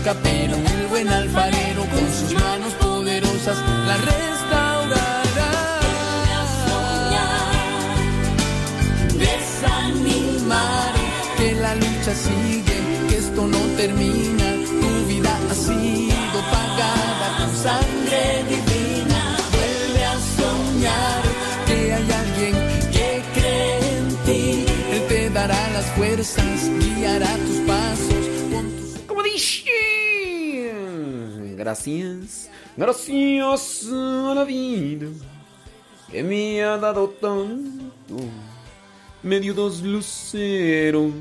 una marca, pero el buen alfarero con sus manos poderosas la restaurará. Desanimar que la lucha sigue, que esto no termina. Tu vida ha sido pagada con sangre divina. Vuelve a soñar que hay alguien que cree en ti. Él te dará las fuerzas, guiará tus Gracias. Gracias a la vida que me ha dado tanto. Me dio dos luceros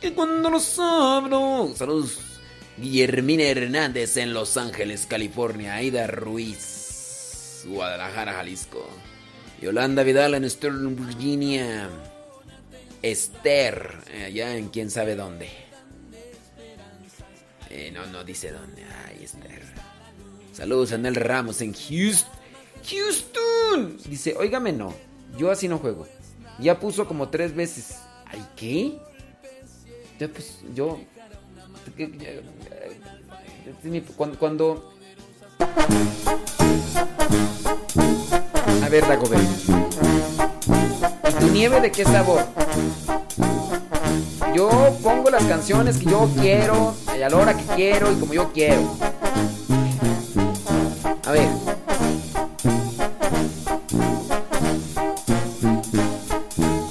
que cuando los abro. Saludos. Guillermina Hernández en Los Ángeles, California. Aida Ruiz, Guadalajara, Jalisco. Yolanda Vidal en Sterling, Virginia. Esther, eh, allá en quién sabe dónde. Eh, no, no dice dónde. Ay, Esther. Saludos a Nel Ramos en Houston. Houston. Dice, óigame no. Yo así no juego. Ya puso como tres veces. ¿Ay qué? Ya pues, yo. Cuando. cuando... A ver, Dagobert. ¿Tu nieve de qué sabor? Yo pongo las canciones que yo quiero, y a la hora que quiero y como yo quiero. A ver.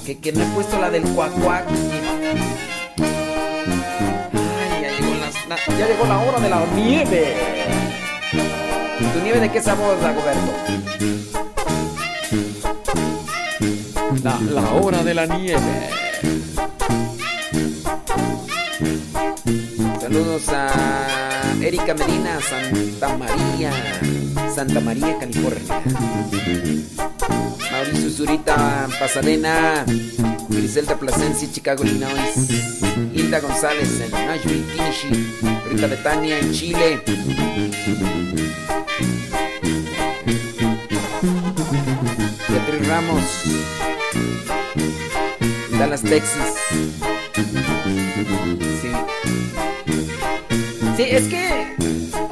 Que, que no he puesto la del cuacuac. Ay, ya llegó, la, ya llegó la hora de la nieve. ¿Tu nieve de qué sabor, Dagoberto? La, la hora de la nieve. Saludos a Erika Medina, Santa María, Santa María, California. Mauricio Zurita, Pasadena. Griselda Plasencia, Chicago, Illinois. Hilda González en Nashville, Tennessee. Rita Betania en Chile. Beatriz Ramos. Dallas, Texas. Es que.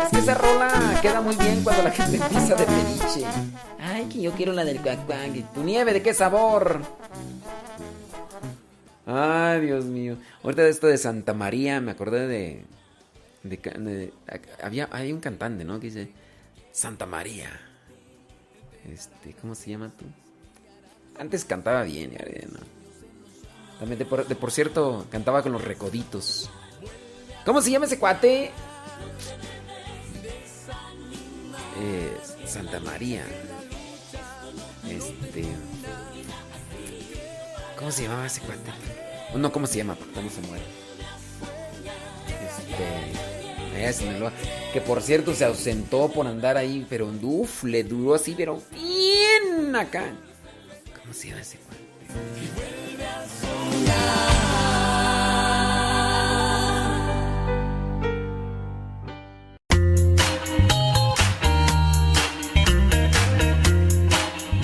Es que esa rola queda muy bien cuando la gente empieza de peniche. Ay, que yo quiero la del cuacuang. ¿Tu nieve de qué sabor? Ay, Dios mío. Ahorita de esto de Santa María, me acordé de. había, hay un cantante, ¿no? Que dice. Santa María. Este, ¿cómo se llama tú? Antes cantaba bien, no. También de por, por cierto, cantaba con los recoditos. ¿Cómo se llama ese cuate? Eh, Santa María. Este. ¿Cómo se llamaba ese cuate? No, ¿cómo se llama? Porque no se muere. Este. allá de Sinaloa, Que por cierto se ausentó por andar ahí, pero uf, le duró así, pero bien acá. ¿Cómo se llama ese cuate?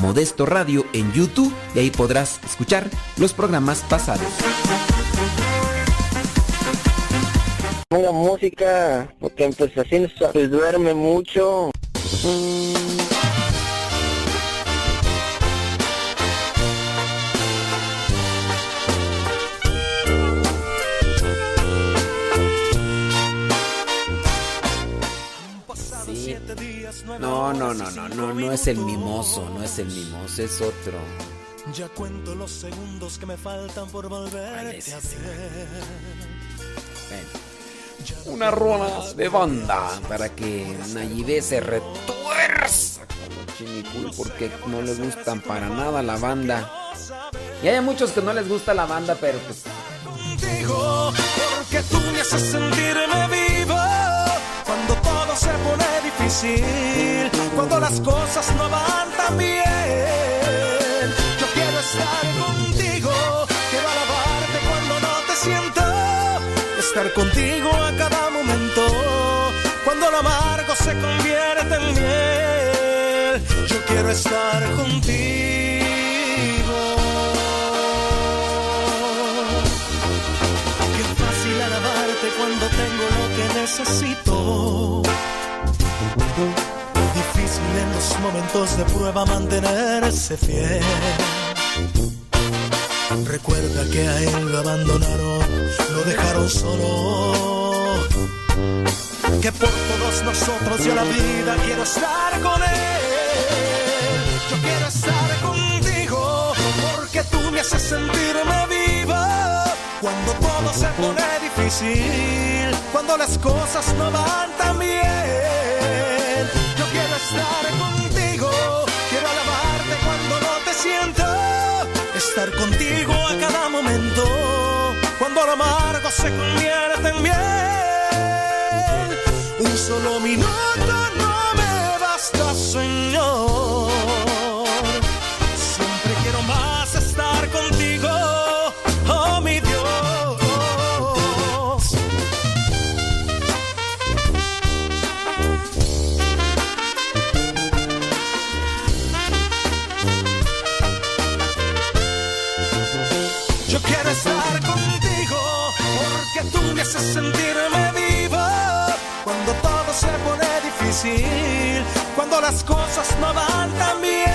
Modesto Radio en YouTube y ahí podrás escuchar los programas pasados. Música, porque duerme mucho. No, no, no, no, no, no es el mimoso, no es el mimoso, es otro. Ya cuento los segundos que me faltan por volver. Una rola de banda para que Nayide se retuerza con Chinicuy porque no les gustan para nada la banda. Y hay muchos que no les gusta la banda, pero pues. Contigo, porque tú me haces no van bien. Yo quiero estar contigo, quiero alabarte cuando no te siento. Estar contigo a cada momento, cuando lo amargo se convierte en miel. Yo quiero estar contigo. Qué fácil alabarte cuando tengo lo que necesito. Los momentos de prueba mantenerse fiel. Recuerda que a él lo abandonaron, lo dejaron solo. Que por todos nosotros yo la vida quiero estar con él. Yo quiero estar contigo porque tú me haces sentirme viva. Cuando todo se pone difícil, cuando las cosas no van tan bien. Estar contigo a cada momento, cuando lo amargo se convierte en miel. Un solo minuto cuando las cosas no van tan bien.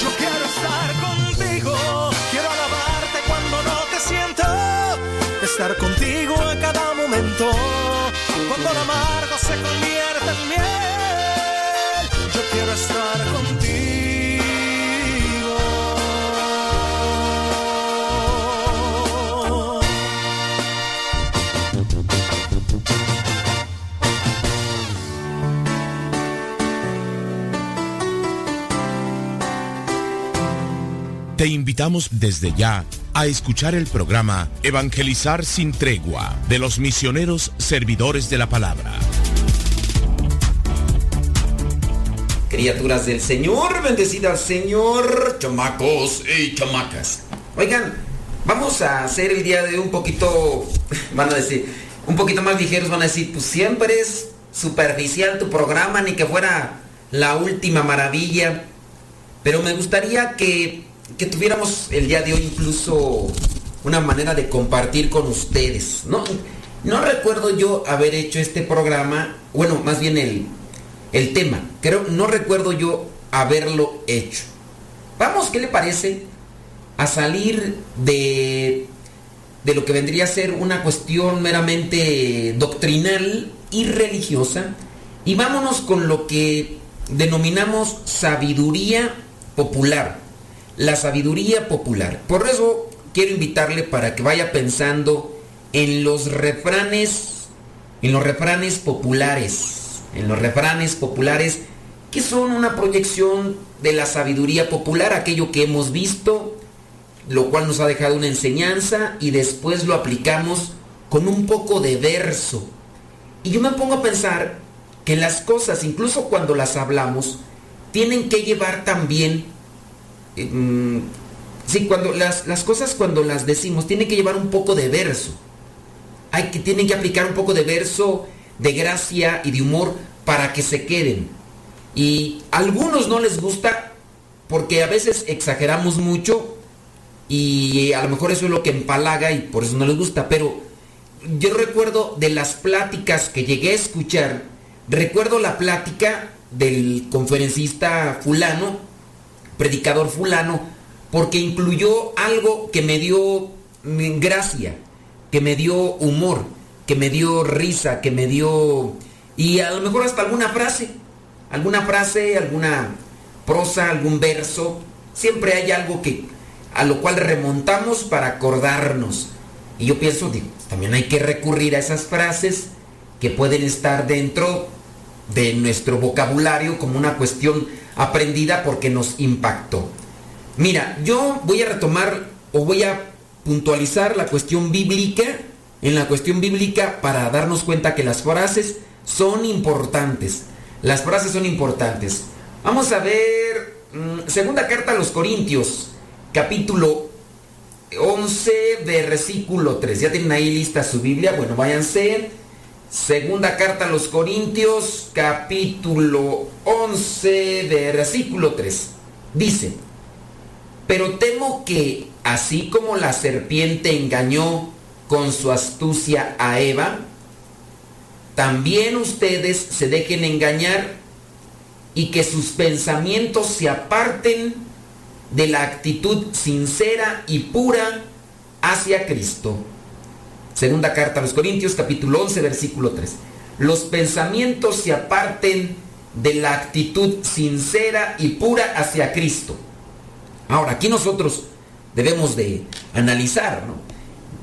Yo quiero estar contigo, quiero alabarte cuando no te siento. Estar contigo a cada momento, cuando lo Te invitamos desde ya a escuchar el programa Evangelizar sin tregua de los misioneros servidores de la palabra. Criaturas del Señor, bendecida Señor, chamacos y chamacas. Oigan, vamos a hacer el día de un poquito, van a decir, un poquito más ligeros, van a decir, pues siempre es superficial tu programa, ni que fuera la última maravilla. Pero me gustaría que, que tuviéramos el día de hoy incluso una manera de compartir con ustedes. No, no recuerdo yo haber hecho este programa, bueno, más bien el, el tema. Creo, no recuerdo yo haberlo hecho. Vamos, ¿qué le parece? A salir de, de lo que vendría a ser una cuestión meramente doctrinal y religiosa y vámonos con lo que denominamos sabiduría popular. La sabiduría popular. Por eso quiero invitarle para que vaya pensando en los refranes, en los refranes populares en los refranes populares que son una proyección de la sabiduría popular, aquello que hemos visto, lo cual nos ha dejado una enseñanza y después lo aplicamos con un poco de verso. Y yo me pongo a pensar que las cosas, incluso cuando las hablamos, tienen que llevar también, eh, sí, cuando las, las cosas cuando las decimos, tienen que llevar un poco de verso. Hay que, tienen que aplicar un poco de verso de gracia y de humor para que se queden. Y a algunos no les gusta porque a veces exageramos mucho y a lo mejor eso es lo que empalaga y por eso no les gusta. Pero yo recuerdo de las pláticas que llegué a escuchar, recuerdo la plática del conferencista fulano, predicador fulano, porque incluyó algo que me dio gracia, que me dio humor, que me dio risa, que me dio y a lo mejor hasta alguna frase, alguna frase, alguna prosa, algún verso. Siempre hay algo que a lo cual remontamos para acordarnos. Y yo pienso, digo, también hay que recurrir a esas frases que pueden estar dentro de nuestro vocabulario como una cuestión aprendida porque nos impactó. Mira, yo voy a retomar o voy a puntualizar la cuestión bíblica, en la cuestión bíblica para darnos cuenta que las frases son importantes. Las frases son importantes. Vamos a ver, mm, segunda carta a los Corintios, capítulo 11, versículo 3. ¿Ya tienen ahí lista su Biblia? Bueno, váyanse. Segunda carta a los Corintios, capítulo 11, versículo 3. Dice, pero temo que, así como la serpiente engañó con su astucia a Eva, también ustedes se dejen engañar y que sus pensamientos se aparten de la actitud sincera y pura hacia Cristo. Segunda carta a los Corintios capítulo 11 versículo 3. Los pensamientos se aparten de la actitud sincera y pura hacia Cristo. Ahora, aquí nosotros debemos de analizar, ¿no?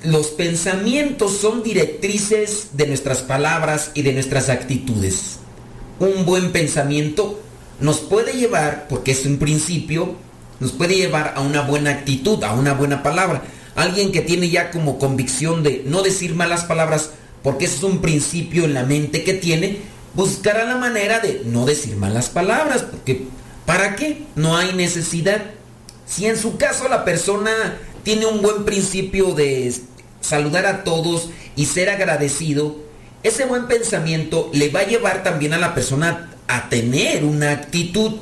Los pensamientos son directrices de nuestras palabras y de nuestras actitudes. Un buen pensamiento nos puede llevar, porque es un principio, nos puede llevar a una buena actitud, a una buena palabra. Alguien que tiene ya como convicción de no decir malas palabras, porque ese es un principio en la mente que tiene, buscará la manera de no decir malas palabras, porque ¿para qué? No hay necesidad. Si en su caso la persona tiene un buen principio de saludar a todos y ser agradecido, ese buen pensamiento le va a llevar también a la persona a tener una actitud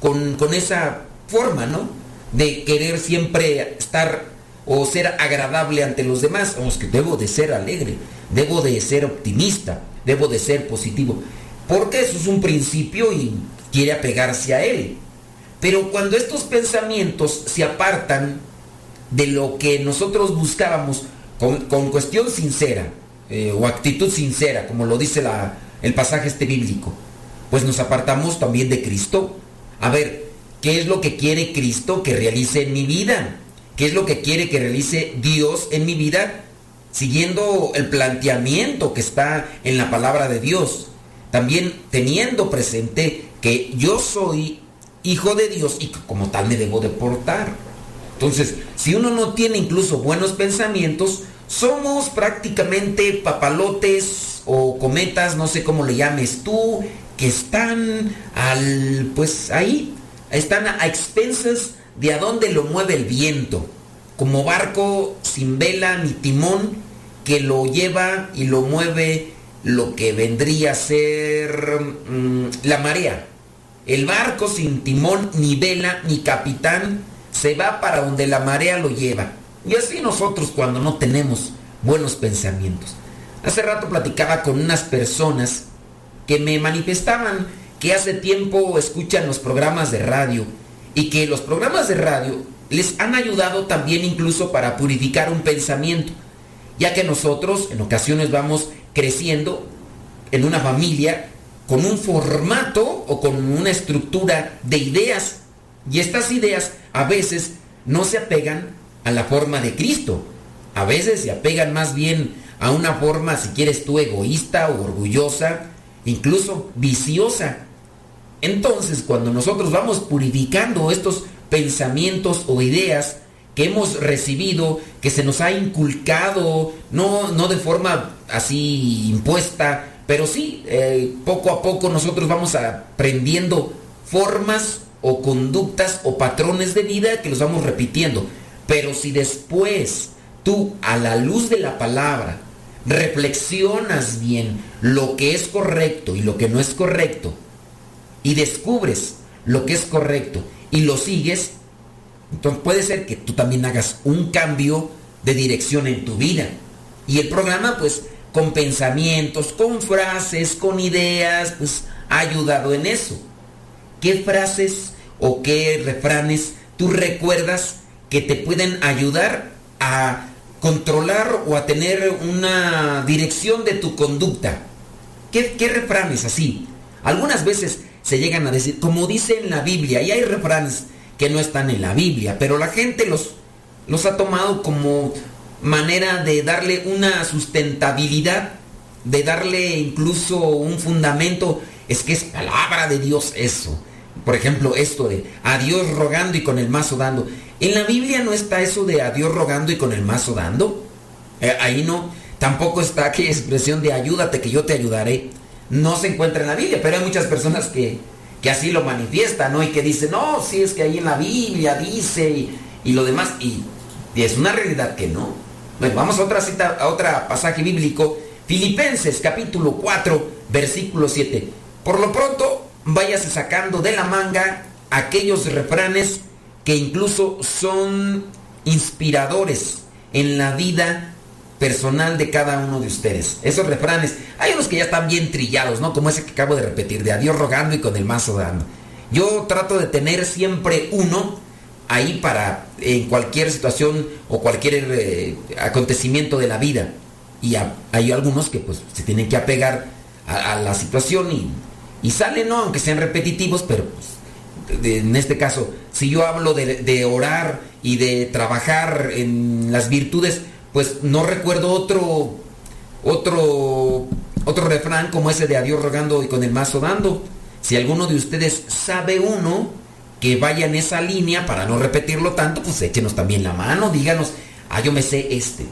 con, con esa forma, ¿no? De querer siempre estar o ser agradable ante los demás. Vamos, que debo de ser alegre, debo de ser optimista, debo de ser positivo. Porque eso es un principio y quiere apegarse a él. Pero cuando estos pensamientos se apartan de lo que nosotros buscábamos con, cuestión sincera eh, o actitud sincera, como lo dice la, el pasaje este bíblico, pues nos apartamos también de Cristo. A ver, ¿Qué es lo que quiere Cristo que realice en mi vida? ¿Qué es lo que quiere que realice Dios en mi vida? Siguiendo el planteamiento que está en la palabra de Dios. También teniendo presente que yo soy hijo de Dios y como tal me debo de portar. Entonces, si uno no tiene incluso buenos pensamientos, somos prácticamente papalotes o cometas, no sé cómo le llames tú, que están al pues ahí están a expensas de a dónde lo mueve el viento, como barco sin vela ni timón que lo lleva y lo mueve lo que vendría a ser mm, la marea. El barco sin timón ni vela ni capitán se va para donde la marea lo lleva. Y así nosotros cuando no tenemos buenos pensamientos. Hace rato platicaba con unas personas que me manifestaban que hace tiempo escuchan los programas de radio y que los programas de radio les han ayudado también incluso para purificar un pensamiento, ya que nosotros en ocasiones vamos creciendo en una familia con un formato o con una estructura de ideas y estas ideas a veces no se apegan a la forma de Cristo, a veces se apegan más bien a una forma, si quieres tú, egoísta o orgullosa, incluso viciosa. Entonces, cuando nosotros vamos purificando estos pensamientos o ideas que hemos recibido, que se nos ha inculcado, no, no de forma así impuesta, pero sí, eh, poco a poco nosotros vamos aprendiendo formas o conductas o patrones de vida que los vamos repitiendo. Pero si después tú, a la luz de la palabra, reflexionas bien lo que es correcto y lo que no es correcto, y descubres lo que es correcto y lo sigues, entonces puede ser que tú también hagas un cambio de dirección en tu vida. Y el programa, pues, con pensamientos, con frases, con ideas, pues, ha ayudado en eso. ¿Qué frases o qué refranes tú recuerdas que te pueden ayudar a controlar o a tener una dirección de tu conducta? ¿Qué, qué refranes así? Algunas veces se llegan a decir, como dice en la Biblia, y hay refranes que no están en la Biblia, pero la gente los, los ha tomado como manera de darle una sustentabilidad, de darle incluso un fundamento. Es que es palabra de Dios eso. Por ejemplo, esto de a Dios rogando y con el mazo dando. En la Biblia no está eso de a Dios rogando y con el mazo dando. Eh, ahí no. Tampoco está aquella expresión de ayúdate que yo te ayudaré. No se encuentra en la Biblia, pero hay muchas personas que, que así lo manifiestan, ¿no? Y que dicen, no, si es que ahí en la Biblia dice y, y lo demás. Y, y, es una realidad que no. Bueno, vamos a otra cita, a otro pasaje bíblico. Filipenses capítulo 4, versículo 7. Por lo pronto, váyase sacando de la manga aquellos refranes que incluso son inspiradores en la vida personal de cada uno de ustedes. Esos refranes, hay unos que ya están bien trillados, ¿no? Como ese que acabo de repetir, de adiós rogando y con el mazo dando. Yo trato de tener siempre uno ahí para en cualquier situación o cualquier eh, acontecimiento de la vida. Y hay algunos que pues se tienen que apegar a, la situación y y salen, ¿no? Aunque sean repetitivos, pero pues, en este caso, si yo hablo de, orar y de trabajar en las virtudes, pues no recuerdo otro, otro, otro refrán como ese de adiós rogando y con el mazo dando. Si alguno de ustedes sabe uno que vaya en esa línea para no repetirlo tanto, pues échenos también la mano, díganos, ah, yo me sé este.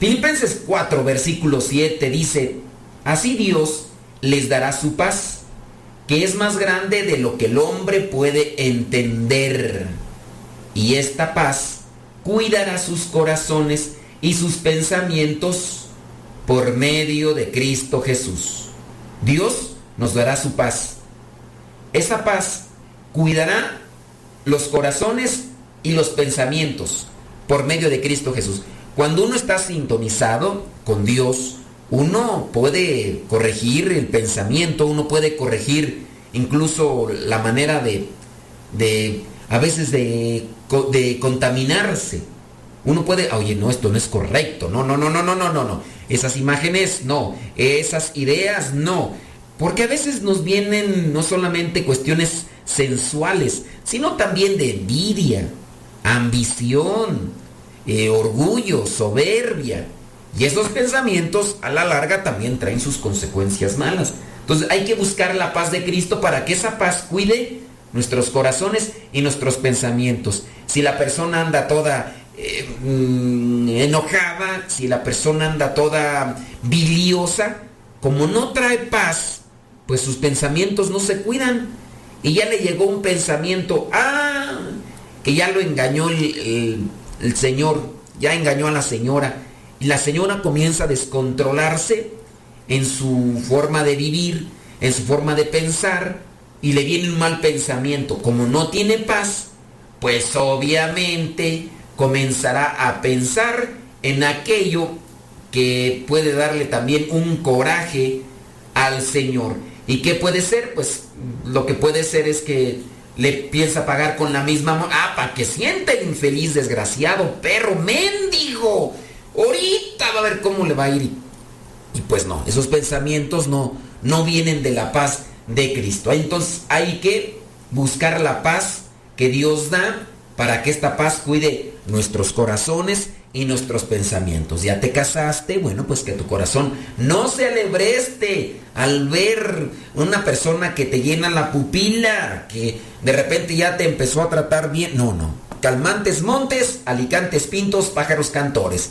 Filipenses 4, versículo 7 dice, así Dios les dará su paz que es más grande de lo que el hombre puede entender. Y esta paz cuidará sus corazones y sus pensamientos por medio de Cristo Jesús. Dios nos dará su paz. Esa paz cuidará los corazones y los pensamientos por medio de Cristo Jesús. Cuando uno está sintonizado con Dios, uno puede corregir el pensamiento, uno puede corregir incluso la manera de, de a veces de, de, contaminarse. Uno puede, oye, no, esto no es correcto, no, no, no, no, no, no, no, no. Esas imágenes, no. Esas ideas, no. Porque a veces nos vienen no solamente cuestiones sensuales, sino también de envidia, ambición, eh, orgullo, soberbia. Y esos pensamientos a la larga también traen sus consecuencias malas. Entonces hay que buscar la paz de Cristo para que esa paz cuide nuestros corazones y nuestros pensamientos. Si la persona anda toda eh, mm, enojada, si la persona anda toda biliosa, como no trae paz, pues sus pensamientos no se cuidan. Y ya le llegó un pensamiento, ah, que ya lo engañó el, el, el Señor, ya engañó a la señora y la señora comienza a descontrolarse en su forma de vivir, en su forma de pensar, y le viene un mal pensamiento. Como no tiene paz, pues obviamente comenzará a pensar en aquello que puede darle también un coraje al Señor. ¿Y qué puede ser? Pues lo que puede ser es que le piensa pagar con la misma... Ah, para que sienta el infeliz, desgraciado, perro, mendigo ahorita va a ver cómo le va a ir. Y pues no, esos pensamientos no, no vienen de la paz de Cristo. Entonces hay que buscar la paz que Dios da para que esta paz cuide nuestros corazones y nuestros pensamientos. Ya te casaste, bueno, pues que tu corazón no se alebreste al ver una persona que te llena la pupila, que de repente ya te empezó a tratar bien. No, no. Calmantes montes, alicantes pintos, pájaros cantores.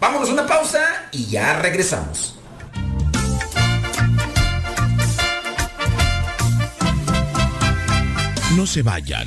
Vámonos una pausa y ya regresamos. No se vayan.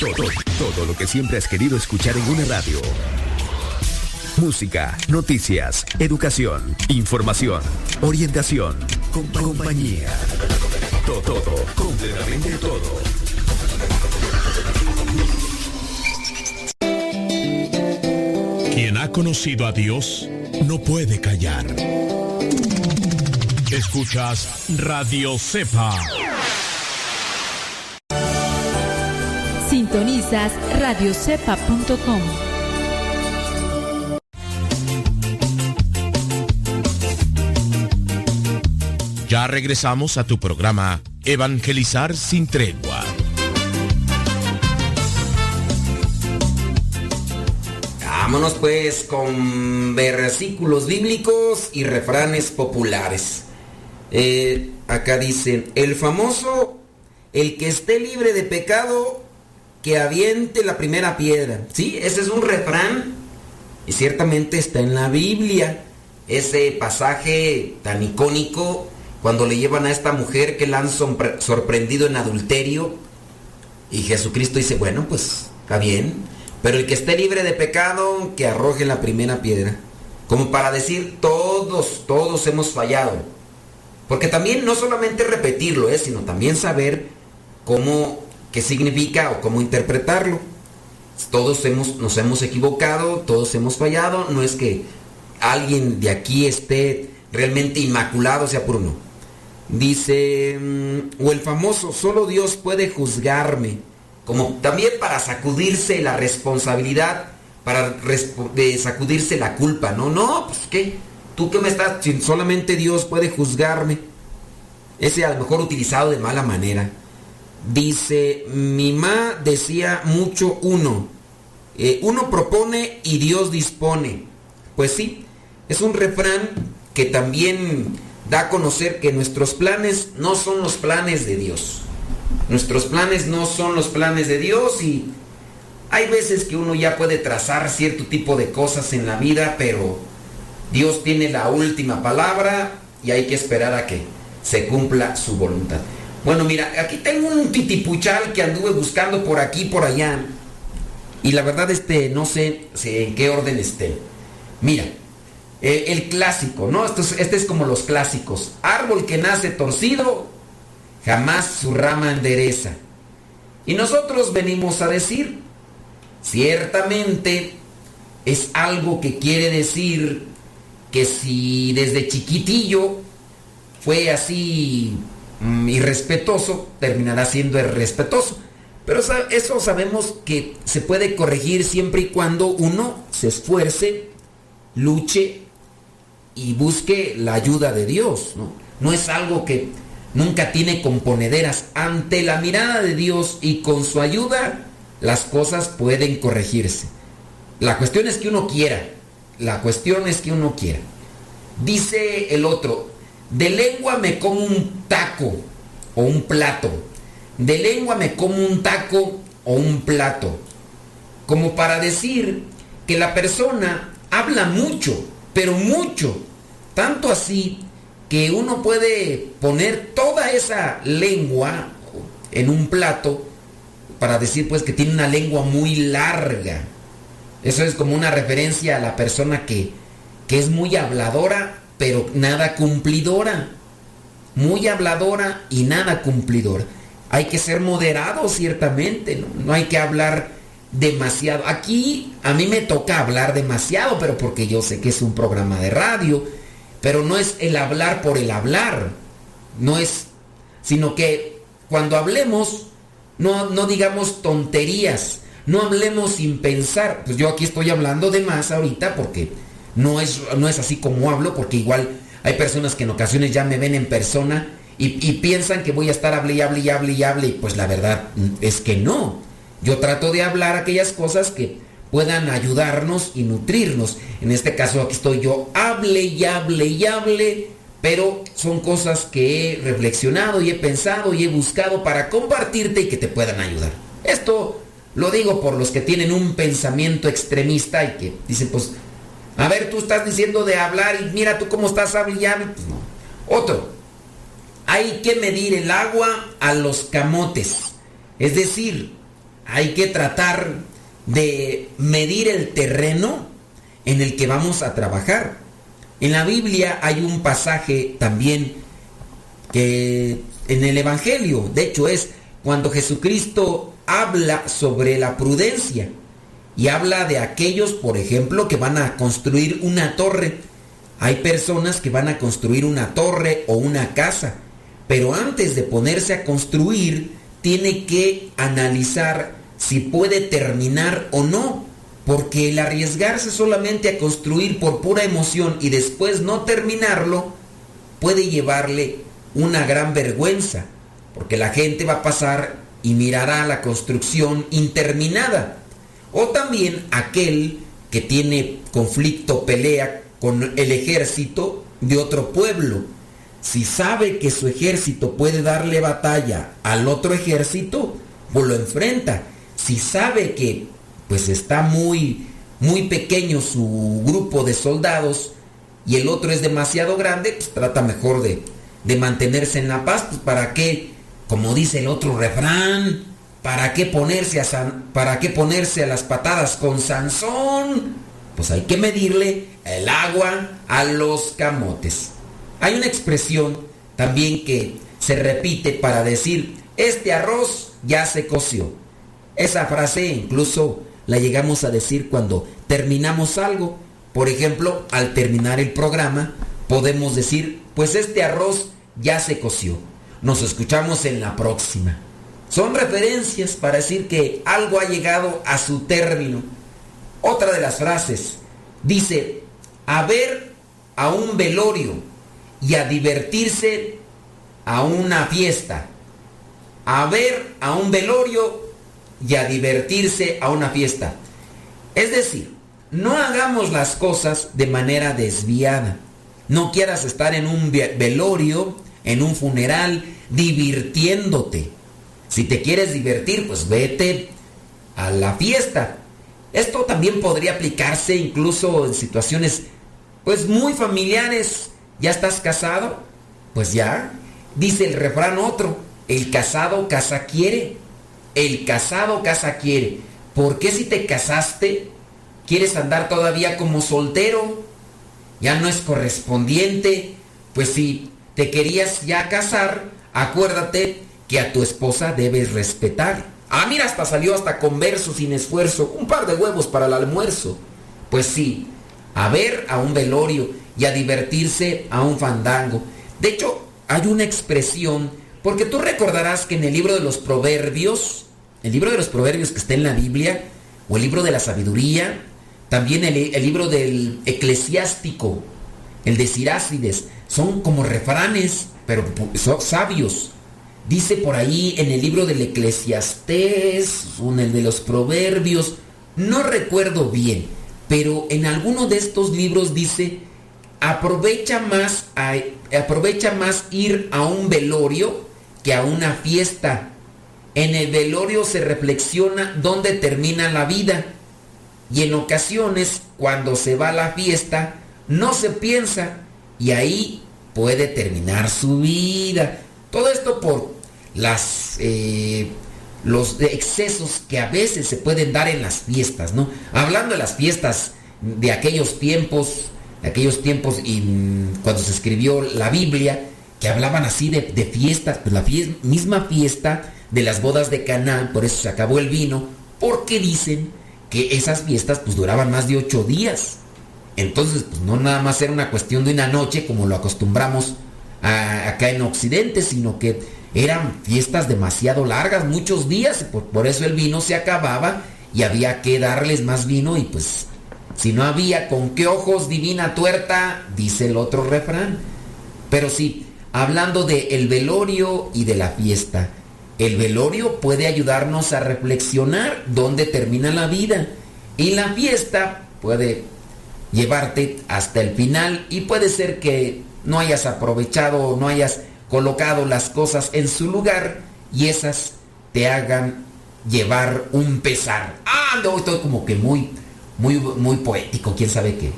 Todo, todo lo que siempre has querido escuchar en una radio. Música, noticias, educación, información, orientación, compañía. Todo, todo, completamente todo. Quien ha conocido a Dios no puede callar. Escuchas Radio Cepa. Sintonizas radiocepa.com. Ya regresamos a tu programa Evangelizar sin tregua. Vámonos pues con versículos bíblicos y refranes populares. Eh, acá dicen, el famoso, el que esté libre de pecado, que aviente la primera piedra. Sí, ese es un refrán y ciertamente está en la Biblia. Ese pasaje tan icónico cuando le llevan a esta mujer que la han sorprendido en adulterio y Jesucristo dice, bueno, pues está bien, pero el que esté libre de pecado, que arroje la primera piedra. Como para decir, todos, todos hemos fallado. Porque también no solamente repetirlo, ¿eh? sino también saber cómo, qué significa o cómo interpretarlo. Todos hemos, nos hemos equivocado, todos hemos fallado. No es que alguien de aquí esté realmente inmaculado, sea por uno. Dice, mm, o el famoso, solo Dios puede juzgarme como también para sacudirse la responsabilidad, para de sacudirse la culpa. No, no, pues qué, tú qué me estás, solamente Dios puede juzgarme. Ese a lo mejor utilizado de mala manera. Dice, mi ma decía mucho uno. Eh, uno propone y Dios dispone. Pues sí, es un refrán que también da a conocer que nuestros planes no son los planes de Dios. Nuestros planes no son los planes de Dios y hay veces que uno ya puede trazar cierto tipo de cosas en la vida, pero Dios tiene la última palabra y hay que esperar a que se cumpla su voluntad. Bueno, mira, aquí tengo un titipuchal que anduve buscando por aquí por allá. Y la verdad, este, no sé en qué orden esté. Mira, eh, el clásico, ¿no? este es como los clásicos. Árbol que nace torcido, jamás su rama endereza. Y nosotros venimos a decir, ciertamente es algo que quiere decir que si desde chiquitillo fue así mm, irrespetuoso, terminará siendo irrespetuoso. Pero eso sabemos que se puede corregir siempre y cuando uno se esfuerce, luche y busque la ayuda de Dios. No, no es algo que nunca tiene componederas. Ante la mirada de Dios y con su ayuda, las cosas pueden corregirse. La cuestión es que uno quiera. La cuestión es que uno quiera. Dice el otro, de lengua me como un taco o un plato. De lengua me como un taco o un plato. Como para decir que la persona habla mucho, pero mucho. Tanto así que uno puede poner toda esa lengua en un plato para decir pues que tiene una lengua muy larga. Eso es como una referencia a la persona que, que es muy habladora, pero nada cumplidora. Muy habladora y nada cumplidora. Hay que ser moderado ciertamente, ¿no? hay que hablar demasiado. Aquí a mí me toca hablar demasiado, pero porque yo sé que es un programa de radio pero no es el hablar por el hablar. No es, sino que cuando hablemos, no, no digamos tonterías. No hablemos sin pensar. Pues yo aquí estoy hablando de más ahorita porque no es, no es así como hablo, porque igual hay personas que en ocasiones ya me ven en persona y, y, piensan que voy a estar hable y hable y hable y hable. Y pues la verdad es que no. Yo trato de hablar aquellas cosas que puedan ayudarnos y nutrirnos. En este caso aquí estoy yo, hable y hable y hable, pero son cosas que he reflexionado y he pensado y he buscado para compartirte y que te puedan ayudar. Esto lo digo por los que tienen un pensamiento extremista y que dicen, pues, a ver, tú estás diciendo de hablar y mira tú cómo estás hablando. Pues. Otro, hay que medir el agua a los camotes. Es decir, hay que tratar de medir el terreno en el que vamos a trabajar. En la Biblia hay un pasaje también que en el Evangelio, de hecho es cuando Jesucristo habla sobre la prudencia y habla de aquellos, por ejemplo, que van a construir una torre. Hay personas que van a construir una torre o una casa, pero antes de ponerse a construir, tiene que analizar si puede terminar o no. Porque el arriesgarse solamente a construir por pura emoción y después no terminarlo, puede llevarle una gran vergüenza. Porque la gente va a pasar y mirará la construcción interminada. O también aquel que tiene conflicto, pelea con el ejército de otro pueblo. Si sabe que su ejército puede darle batalla al otro ejército, pues lo enfrenta. Si sabe que pues está muy muy pequeño su grupo de soldados y el otro es demasiado grande, pues trata mejor de, de mantenerse en la paz, pues para qué, como dice el otro refrán, ¿Para qué ponerse a, para qué ponerse a las patadas con Sansón? Pues hay que medirle el agua a los camotes. Hay una expresión también que se repite para decir, este arroz ya se coció. Esa frase incluso la llegamos a decir cuando terminamos algo. Por ejemplo, al terminar el programa, podemos decir, pues este arroz ya se coció. Nos escuchamos en la próxima. Son referencias para decir que algo ha llegado a su término. Otra de las frases dice, a ver a un velorio y a divertirse a una fiesta. A ver a un velorio y a divertirse a una fiesta. Es decir, no hagamos las cosas de manera desviada. No quieras estar en un velorio, en un funeral, divirtiéndote si te quieres divertir, pues vete a la fiesta. Esto también podría aplicarse incluso en situaciones pues muy familiares. ¿Ya estás casado? Pues ya. Dice el refrán otro, el casado casa quiere. El casado casa quiere. ¿Por qué si te casaste quieres andar todavía como soltero? Ya no es correspondiente. Pues si te querías ya casar, acuérdate que a tu esposa debes respetar. Ah, mira, hasta salió hasta con verso sin esfuerzo, un par de huevos para el almuerzo. Pues sí, a ver a un velorio y a divertirse a un fandango. De hecho, hay una expresión, porque tú recordarás que en el libro de los proverbios, el libro de los proverbios que está en la Biblia, o el libro de la sabiduría, también el, el libro del eclesiástico, el de Sirácides, son como refranes, pero son sabios. Dice por ahí en el libro del Eclesiastés o en el de los Proverbios, no recuerdo bien, pero en alguno de estos libros dice, aprovecha más, aprovecha más ir a un velorio que a una fiesta. En el velorio se reflexiona dónde termina la vida y en ocasiones cuando se va a la fiesta no se piensa y ahí puede terminar su vida. Todo esto por las, eh, los excesos que a veces se pueden dar en las fiestas, ¿no? Hablando de las fiestas de aquellos tiempos, de aquellos tiempos cuando se escribió la Biblia, que hablaban así de, fiestas, pues la misma fiesta de las bodas de Canaán, por eso se acabó el vino, porque dicen que esas fiestas pues duraban más de ocho días. Entonces, pues no nada más era una cuestión de una noche como lo acostumbramos acá en Occidente, sino que eran fiestas demasiado largas, muchos días, por, por eso el vino se acababa y había que darles más vino y pues si no había con qué ojos divina tuerta, dice el otro refrán. Pero sí, hablando de el velorio y de la fiesta, el velorio puede ayudarnos a reflexionar dónde termina la vida y la fiesta puede llevarte hasta el final y puede ser que no hayas aprovechado, no hayas colocado las cosas en su lugar y esas te hagan llevar un pesar. Ah, no, estoy como que muy, muy, muy poético, quién sabe qué.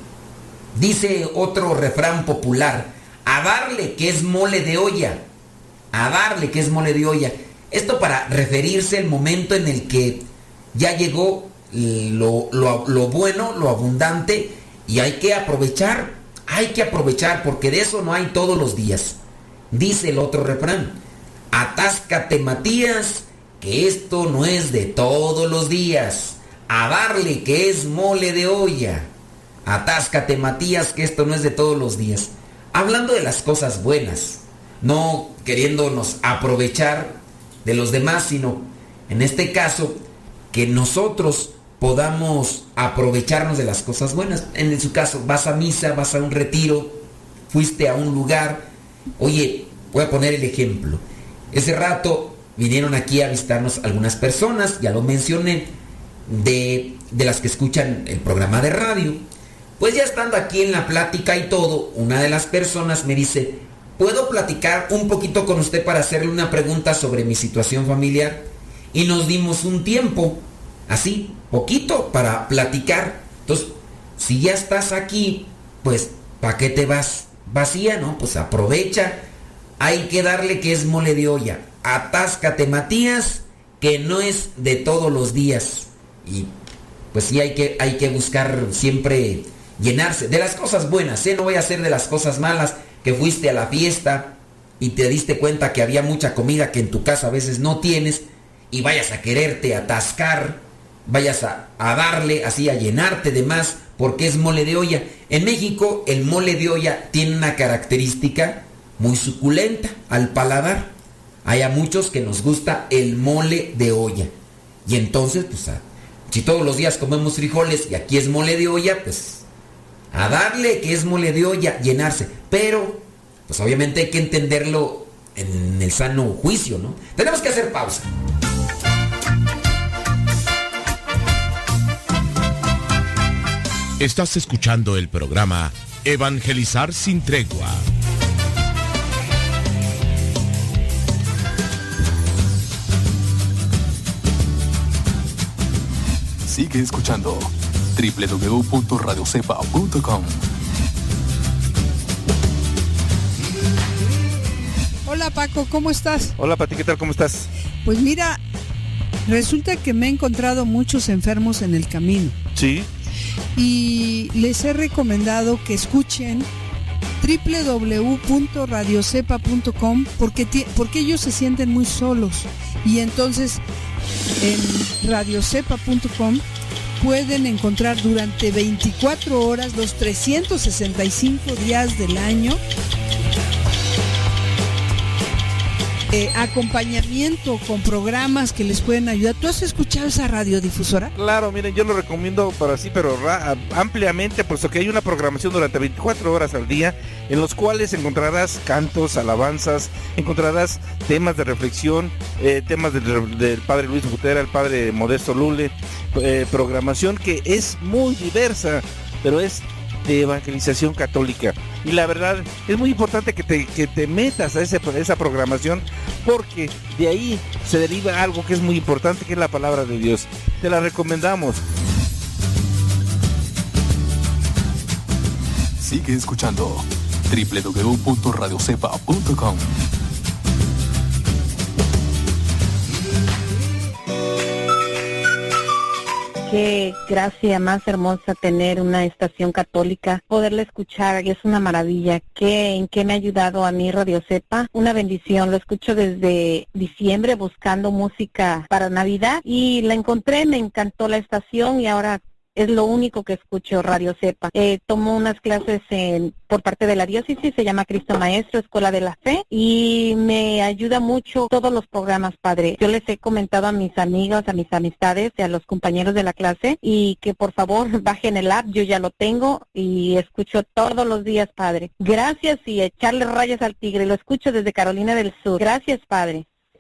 Dice otro refrán popular, a darle que es mole de olla, a darle que es mole de olla. Esto para referirse al momento en el que ya llegó lo, lo bueno, lo abundante y hay que aprovechar, hay que aprovechar porque de eso no hay todos los días. Dice el otro refrán, atáscate Matías, que esto no es de todos los días. A darle que es mole de olla. Atáscate Matías, que esto no es de todos los días. Hablando de las cosas buenas, no queriéndonos aprovechar de los demás, sino en este caso que nosotros podamos aprovecharnos de las cosas buenas. En su caso, vas a misa, vas a un retiro, fuiste a un lugar. Oye, voy a poner el ejemplo. Ese rato vinieron aquí a visitarnos algunas personas, ya lo mencioné, de, de las que escuchan el programa de radio. Pues ya estando aquí en la plática y todo, una de las personas me dice, ¿puedo platicar un poquito con usted para hacerle una pregunta sobre mi situación familiar? Y nos dimos un tiempo, así, poquito, para platicar. Entonces, si ya estás aquí, pues, ¿para qué te vas vacía, no? Pues aprovecha. Hay que darle que es mole de olla. Atáscate, Matías, que no es de todos los días. Y pues sí hay que, hay que buscar siempre llenarse de las cosas buenas, ¿eh? No voy a hacer de las cosas malas que fuiste a la fiesta y te diste cuenta que había mucha comida que en tu casa a veces no tienes y vayas a quererte atascar, vayas a, a darle así, a llenarte de más porque es mole de olla. En México el mole de olla tiene una característica muy suculenta al paladar. Hay a muchos que nos gusta el mole de olla. Y entonces, pues, si todos los días comemos frijoles y aquí es mole de olla, pues a darle que es mole de olla, llenarse. Pero, pues obviamente hay que entenderlo en el sano juicio, ¿no? Tenemos que hacer pausa. Estás escuchando el programa Evangelizar sin tregua. Sigue escuchando www.radiocepa.com. Hola Paco, ¿cómo estás? Hola Pati, ¿qué tal? ¿Cómo estás? Pues mira, resulta que me he encontrado muchos enfermos en el camino. Sí. Y les he recomendado que escuchen www.radiocepa.com porque, porque ellos se sienten muy solos. Y entonces en radiocepa.com pueden encontrar durante 24 horas los 365 días del año eh, acompañamiento con programas que les pueden ayudar. ¿Tú has escuchado esa radiodifusora? Claro, miren, yo lo recomiendo para sí, pero ampliamente, puesto que hay una programación durante 24 horas al día, en los cuales encontrarás cantos, alabanzas, encontrarás temas de reflexión, eh, temas del, padre Luis Butera, el padre Modesto Lule, eh, programación que es muy diversa, pero es de evangelización católica. Y la verdad es muy importante que te, que te metas a, ese, esa programación porque de ahí se deriva algo que es muy importante, que es la palabra de Dios. Te la recomendamos. Sigue escuchando www.radiocepa.com. qué gracia más hermosa tener una estación católica, poderla escuchar, es una maravilla. ¿Qué, ¿En qué me ha ayudado a mí Radio Cepa? Una bendición, lo escucho desde diciembre buscando música para Navidad y la encontré, me encantó la estación y ahora es lo único que escucho Radio Cepa. Eh, tomo unas clases en, por parte de la diócesis, se llama Cristo Maestro, Escuela de la Fe, y me ayuda mucho todos los programas, Padre. Yo les he comentado a mis amigos, a mis amistades a los compañeros de la clase, y que por favor bajen el app, yo ya lo tengo y escucho todos los días, Padre. Gracias y echarle rayas al tigre, lo escucho desde Carolina del Sur. Gracias, Padre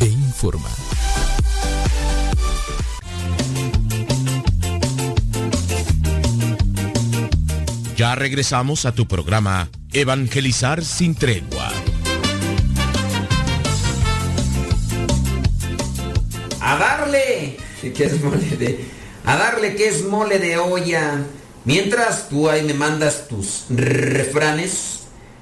e informa. Ya regresamos a tu programa Evangelizar sin tregua. A darle, que es mole de, a darle que es mole de olla. Mientras tú ahí me mandas tus refranes,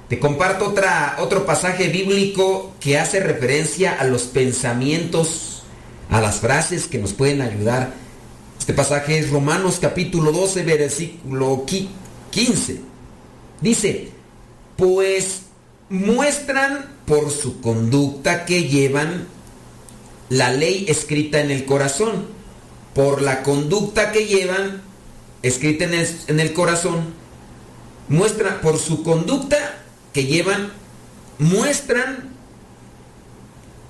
te comparto otra, otro pasaje bíblico que hace referencia a los pensamientos, a las frases que nos pueden ayudar. Este pasaje es Romanos capítulo 12, versículo 15. Dice, pues muestran por su conducta que llevan la ley escrita en el corazón. Por la conducta que llevan escrita en el, en el corazón, muestra por su conducta que llevan, muestran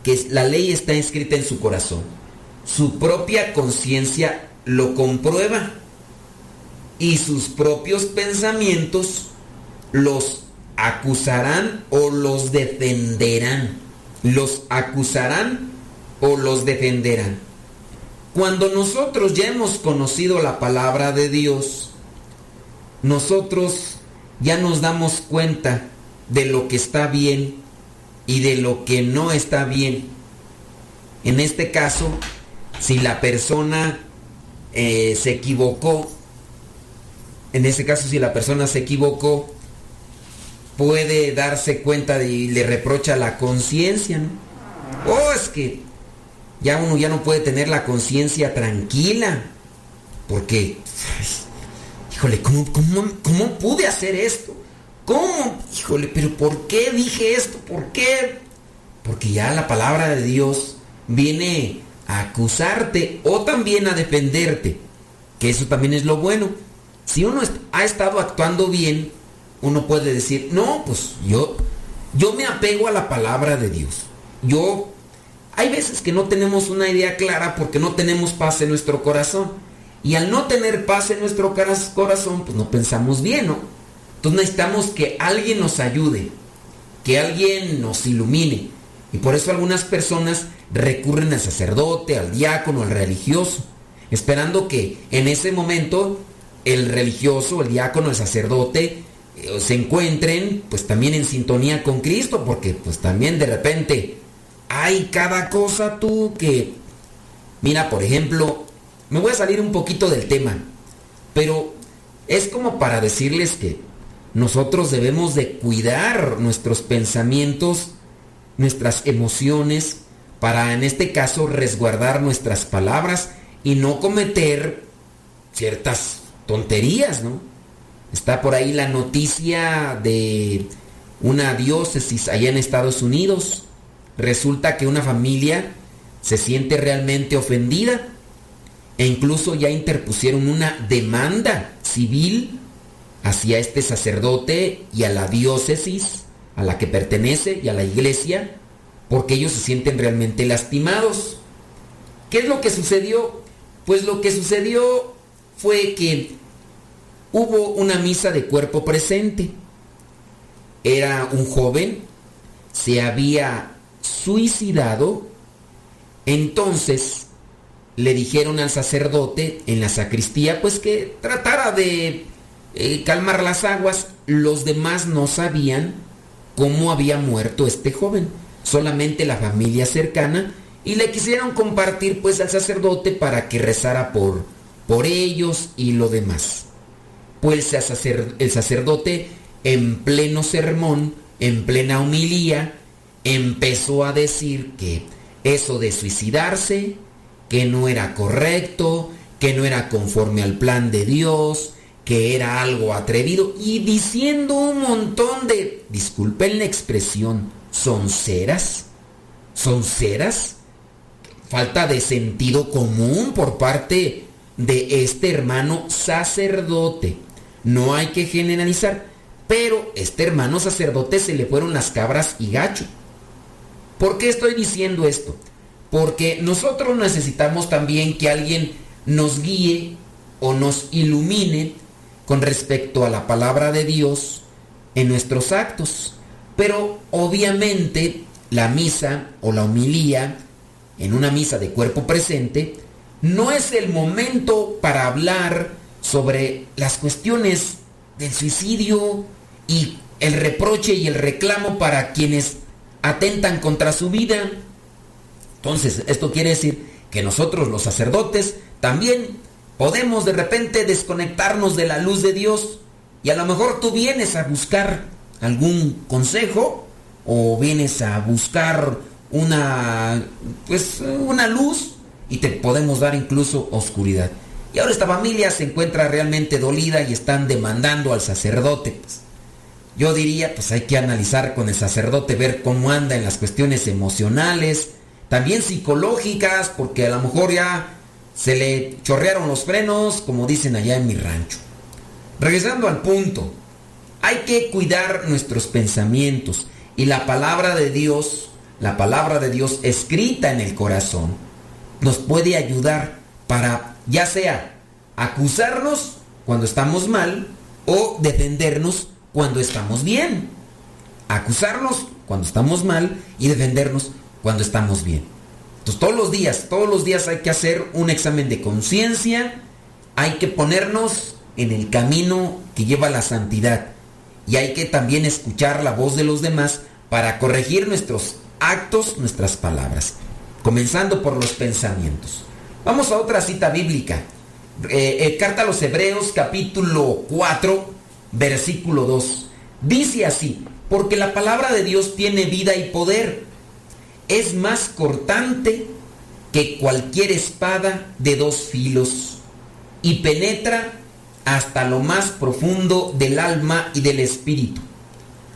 que la ley está escrita en su corazón. Su propia conciencia lo comprueba y sus propios pensamientos los acusarán o los defenderán. Los acusarán o los defenderán. Cuando nosotros ya hemos conocido la palabra de Dios, nosotros ya nos damos cuenta de lo que está bien y de lo que no está bien. En este caso, si la persona eh, se equivocó, en este caso si la persona se equivocó, puede darse cuenta y le reprocha la conciencia, ¿no? Oh, es que ya uno ya no puede tener la conciencia tranquila. Porque, híjole, ¿cómo, cómo, pude hacer esto? ¿Cómo? Híjole, pero ¿por qué dije esto? ¿Por qué? Porque ya la palabra de Dios viene a acusarte o también a defenderte. Que eso también es lo bueno. Si uno ha estado actuando bien, uno puede decir, no, pues yo, yo me apego a la palabra de Dios. Yo hay veces que no tenemos una idea clara porque no tenemos paz en nuestro corazón. Y al no tener paz en nuestro corazón, pues no pensamos bien, ¿no? Entonces necesitamos que alguien nos ayude, que alguien nos ilumine. Y por eso algunas personas recurren al sacerdote, al diácono, al religioso, esperando que en ese momento el religioso, el diácono, el sacerdote eh, se encuentren pues también en sintonía con Cristo, porque pues también de repente hay cada cosa tú que... Mira, por ejemplo, me voy a salir un poquito del tema, pero es como para decirles que nosotros debemos de cuidar nuestros pensamientos, nuestras emociones, para en este caso resguardar nuestras palabras y no cometer ciertas tonterías, ¿no? Está por ahí la noticia de una diócesis allá en Estados Unidos resulta que una familia se siente realmente ofendida e incluso ya interpusieron una demanda civil hacia este sacerdote y a la diócesis a la que pertenece y a la iglesia porque ellos se sienten realmente lastimados. ¿Qué es lo que sucedió? Pues lo que sucedió fue que hubo una misa de cuerpo presente. Era un joven, se había suicidado, entonces le dijeron al sacerdote en la sacristía pues que tratara de eh, calmar las aguas. Los demás no sabían cómo había muerto este joven, solamente la familia cercana y le quisieron compartir pues al sacerdote para que rezara por, por ellos y lo demás. Pues el sacerdote en pleno sermón, en plena humilía, empezó a decir que eso de suicidarse, que no era correcto, que no era conforme al plan de Dios, que era algo atrevido y diciendo un montón de, disculpen la expresión, sonceras, sonceras. falta de sentido común por parte de este hermano sacerdote. No hay que generalizar, pero este hermano sacerdote se le fueron las cabras y gacho. ¿Por qué estoy diciendo esto? Porque nosotros necesitamos también que alguien nos guíe o nos ilumine con respecto a la palabra de Dios en nuestros actos. Pero obviamente la misa o la homilía en una misa de cuerpo presente no es el momento para hablar sobre las cuestiones del suicidio y el reproche y el reclamo para quienes atentan contra su vida. Entonces, esto quiere decir que nosotros los sacerdotes también podemos de repente desconectarnos de la luz de Dios y a lo mejor tú vienes a buscar algún consejo o vienes a buscar una pues una luz y te podemos dar incluso oscuridad. Y ahora esta familia se encuentra realmente dolida y están demandando al sacerdote. Pues. Yo diría, pues hay que analizar con el sacerdote, ver cómo anda en las cuestiones emocionales, también psicológicas, porque a lo mejor ya se le chorrearon los frenos, como dicen allá en mi rancho. Regresando al punto, hay que cuidar nuestros pensamientos y la palabra de Dios, la palabra de Dios escrita en el corazón, nos puede ayudar para ya sea acusarnos cuando estamos mal o defendernos cuando estamos bien. Acusarnos cuando estamos mal y defendernos cuando estamos bien. Entonces todos los días, todos los días hay que hacer un examen de conciencia, hay que ponernos en el camino que lleva a la santidad y hay que también escuchar la voz de los demás para corregir nuestros actos, nuestras palabras, comenzando por los pensamientos. Vamos a otra cita bíblica. Eh, eh, carta a los Hebreos capítulo 4, versículo 2. Dice así, porque la palabra de Dios tiene vida y poder. Es más cortante que cualquier espada de dos filos y penetra hasta lo más profundo del alma y del espíritu,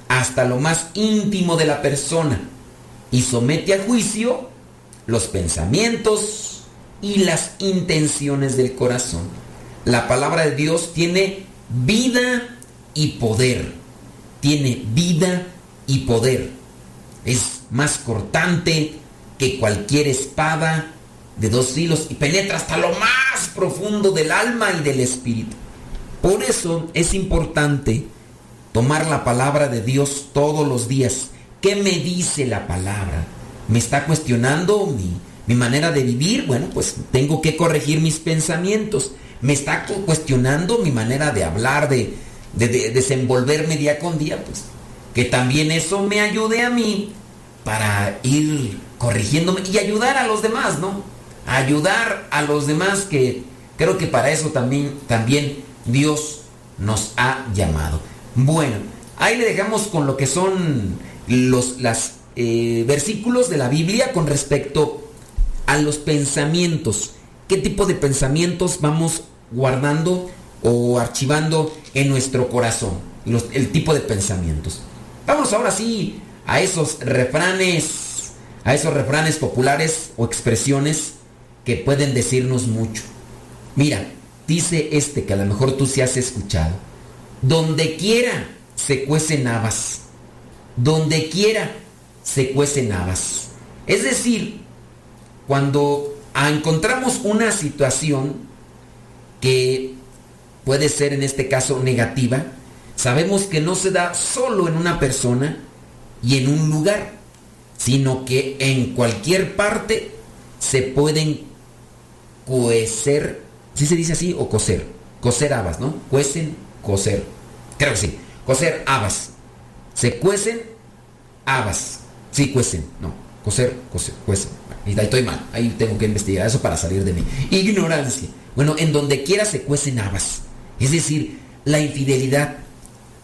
hasta lo más íntimo de la persona y somete a juicio los pensamientos, y las intenciones del corazón. La palabra de Dios tiene vida y poder. Tiene vida y poder. Es más cortante que cualquier espada de dos hilos y penetra hasta lo más profundo del alma y del espíritu. Por eso es importante tomar la palabra de Dios todos los días. ¿Qué me dice la palabra? ¿Me está cuestionando mi, mi manera de vivir, bueno, pues tengo que corregir mis pensamientos. Me está cuestionando mi manera de hablar, de, desenvolverme día con día, pues que también eso me ayude a mí para ir corrigiéndome y ayudar a los demás, ¿no? Ayudar a los demás que creo que para eso también, también Dios nos ha llamado. Bueno, ahí le dejamos con lo que son los eh, versículos de la Biblia con respecto a los pensamientos. ¿Qué tipo de pensamientos vamos guardando o archivando en nuestro corazón? el tipo de pensamientos. Vamos ahora sí a esos refranes, a esos refranes populares o expresiones que pueden decirnos mucho. Mira, dice este que a lo mejor tú sí has escuchado. Donde quiera se cuecen habas. Donde quiera se cuecen habas. Es decir, cuando encontramos una situación que puede ser en este caso negativa, sabemos que no se da solo en una persona y en un lugar, sino que en cualquier parte se pueden cuecer, ¿sí se dice así? O coser, coser habas, ¿no? Cuecen, coser, creo que sí, coser habas, se cuecen habas, sí cuecen, no, coser, coser, cuecen. Ahí estoy mal, ahí tengo que investigar eso para salir de mí. Ignorancia. Bueno, en donde quiera se cuecen habas. Es decir, la infidelidad.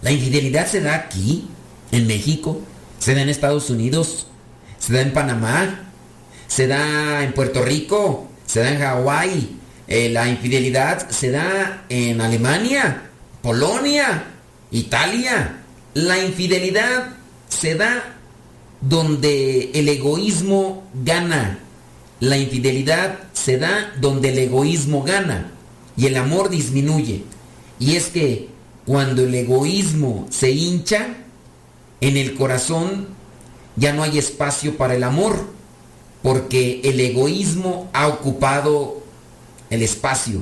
La infidelidad se da aquí, en México, se da en Estados Unidos, se da en Panamá, se da en Puerto Rico, se da en Hawái. Eh, la infidelidad se da en Alemania, Polonia, Italia. La infidelidad se da donde el egoísmo gana, la infidelidad se da donde el egoísmo gana y el amor disminuye. Y es que cuando el egoísmo se hincha, en el corazón ya no hay espacio para el amor, porque el egoísmo ha ocupado el espacio.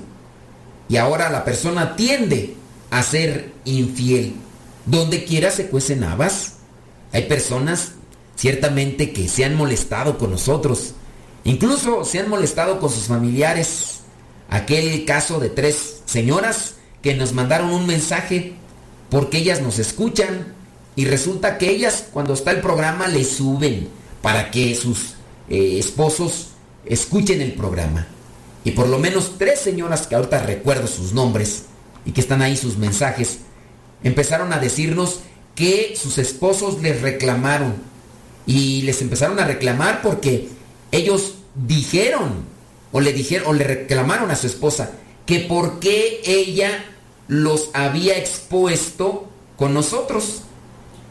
Y ahora la persona tiende a ser infiel. Donde quiera se cuecen habas. Hay personas ciertamente que se han molestado con nosotros. Incluso se han molestado con sus familiares. Aquel caso de tres señoras que nos mandaron un mensaje porque ellas nos escuchan y resulta que ellas cuando está el programa le suben para que sus eh, esposos escuchen el programa. Y por lo menos tres señoras que ahorita recuerdo sus nombres y que están ahí sus mensajes, empezaron a decirnos que sus esposos les reclamaron. Y les empezaron a reclamar porque ellos dijeron o le dijeron o le reclamaron a su esposa que por qué ella los había expuesto con nosotros.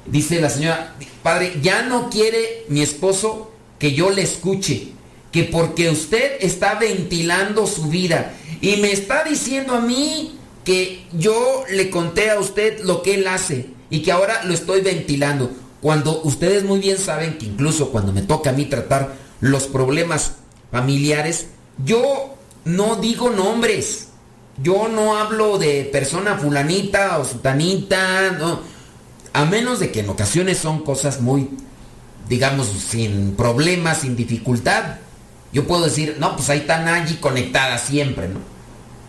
Dice la señora, padre, ya no quiere mi esposo que yo le escuche, que porque usted está ventilando su vida y me está diciendo a mí que yo le conté a usted lo que él hace y que ahora lo estoy ventilando. Cuando ustedes muy bien saben que incluso cuando me toca a mí tratar los problemas familiares, yo no digo nombres. Yo no hablo de persona fulanita o sutanita, no. A menos de que en ocasiones son cosas muy, digamos, sin problemas, sin dificultad. Yo puedo decir, no, pues ahí están allí conectadas siempre, ¿no?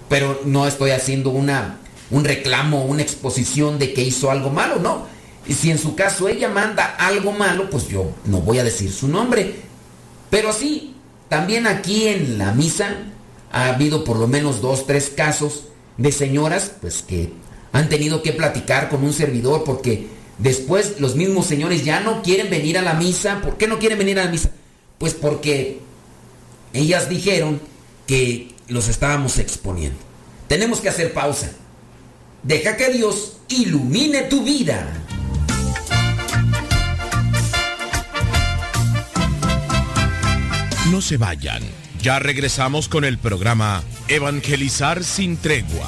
Pero no estoy haciendo una, un reclamo, una exposición de que hizo algo malo, no. Y si en su caso ella manda algo malo, pues yo no voy a decir su nombre. Pero sí, también aquí en la misa ha habido por lo menos dos, tres casos de señoras, pues que han tenido que platicar con un servidor porque después los mismos señores ya no quieren venir a la misa. ¿Por qué no quieren venir a la misa? Pues porque ellas dijeron que los estábamos exponiendo. Tenemos que hacer pausa. Deja que Dios ilumine tu vida. No se vayan. Ya regresamos con el programa Evangelizar sin tregua.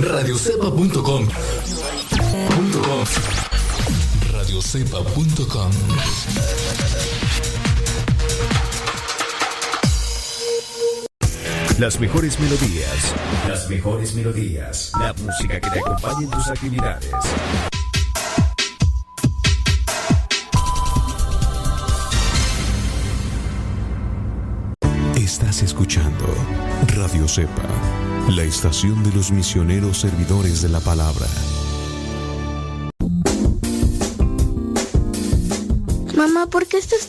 radiocepa.com radiocepa.com Las mejores melodías. Las mejores melodías. La música que te acompañe en tus actividades. Estás escuchando Radio Cepa, la estación de los misioneros servidores de la palabra.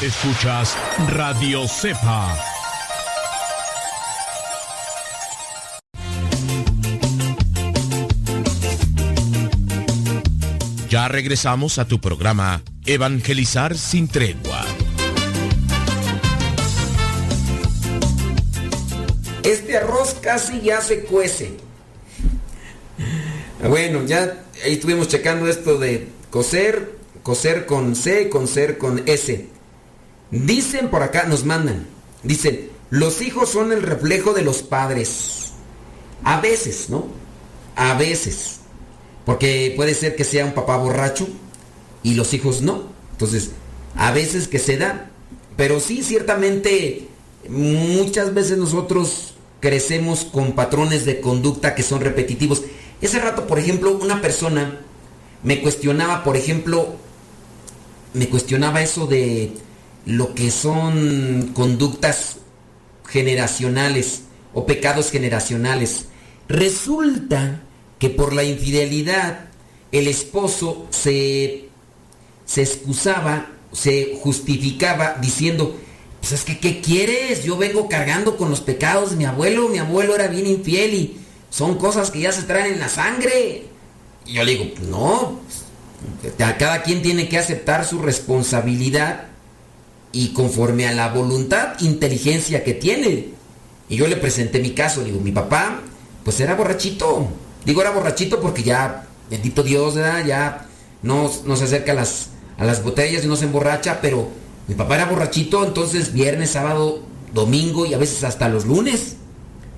Escuchas Radio Cepa. Ya regresamos a tu programa Evangelizar sin tregua. Este arroz casi ya se cuece. Bueno, ya ahí estuvimos checando esto de coser, coser con C, coser con S. Dicen por acá, nos mandan, dicen, los hijos son el reflejo de los padres. A veces, ¿no? A veces. Porque puede ser que sea un papá borracho y los hijos no. Entonces, a veces que se da. Pero sí, ciertamente, muchas veces nosotros crecemos con patrones de conducta que son repetitivos. Ese rato, por ejemplo, una persona me cuestionaba, por ejemplo, me cuestionaba eso de lo que son conductas generacionales o pecados generacionales. Resulta que por la infidelidad el esposo se, se excusaba, se justificaba diciendo, pues es que, ¿qué quieres? Yo vengo cargando con los pecados de mi abuelo, mi abuelo era bien infiel y son cosas que ya se traen en la sangre. Y yo le digo, pues no, cada quien tiene que aceptar su responsabilidad y conforme a la voluntad, inteligencia que tiene. Y yo le presenté mi caso, digo, mi papá, pues era borrachito. Digo, era borrachito porque ya, bendito Dios, ya no, no se acerca a las, a las botellas y no se emborracha, pero mi papá era borrachito, entonces viernes, sábado, domingo y a veces hasta los lunes.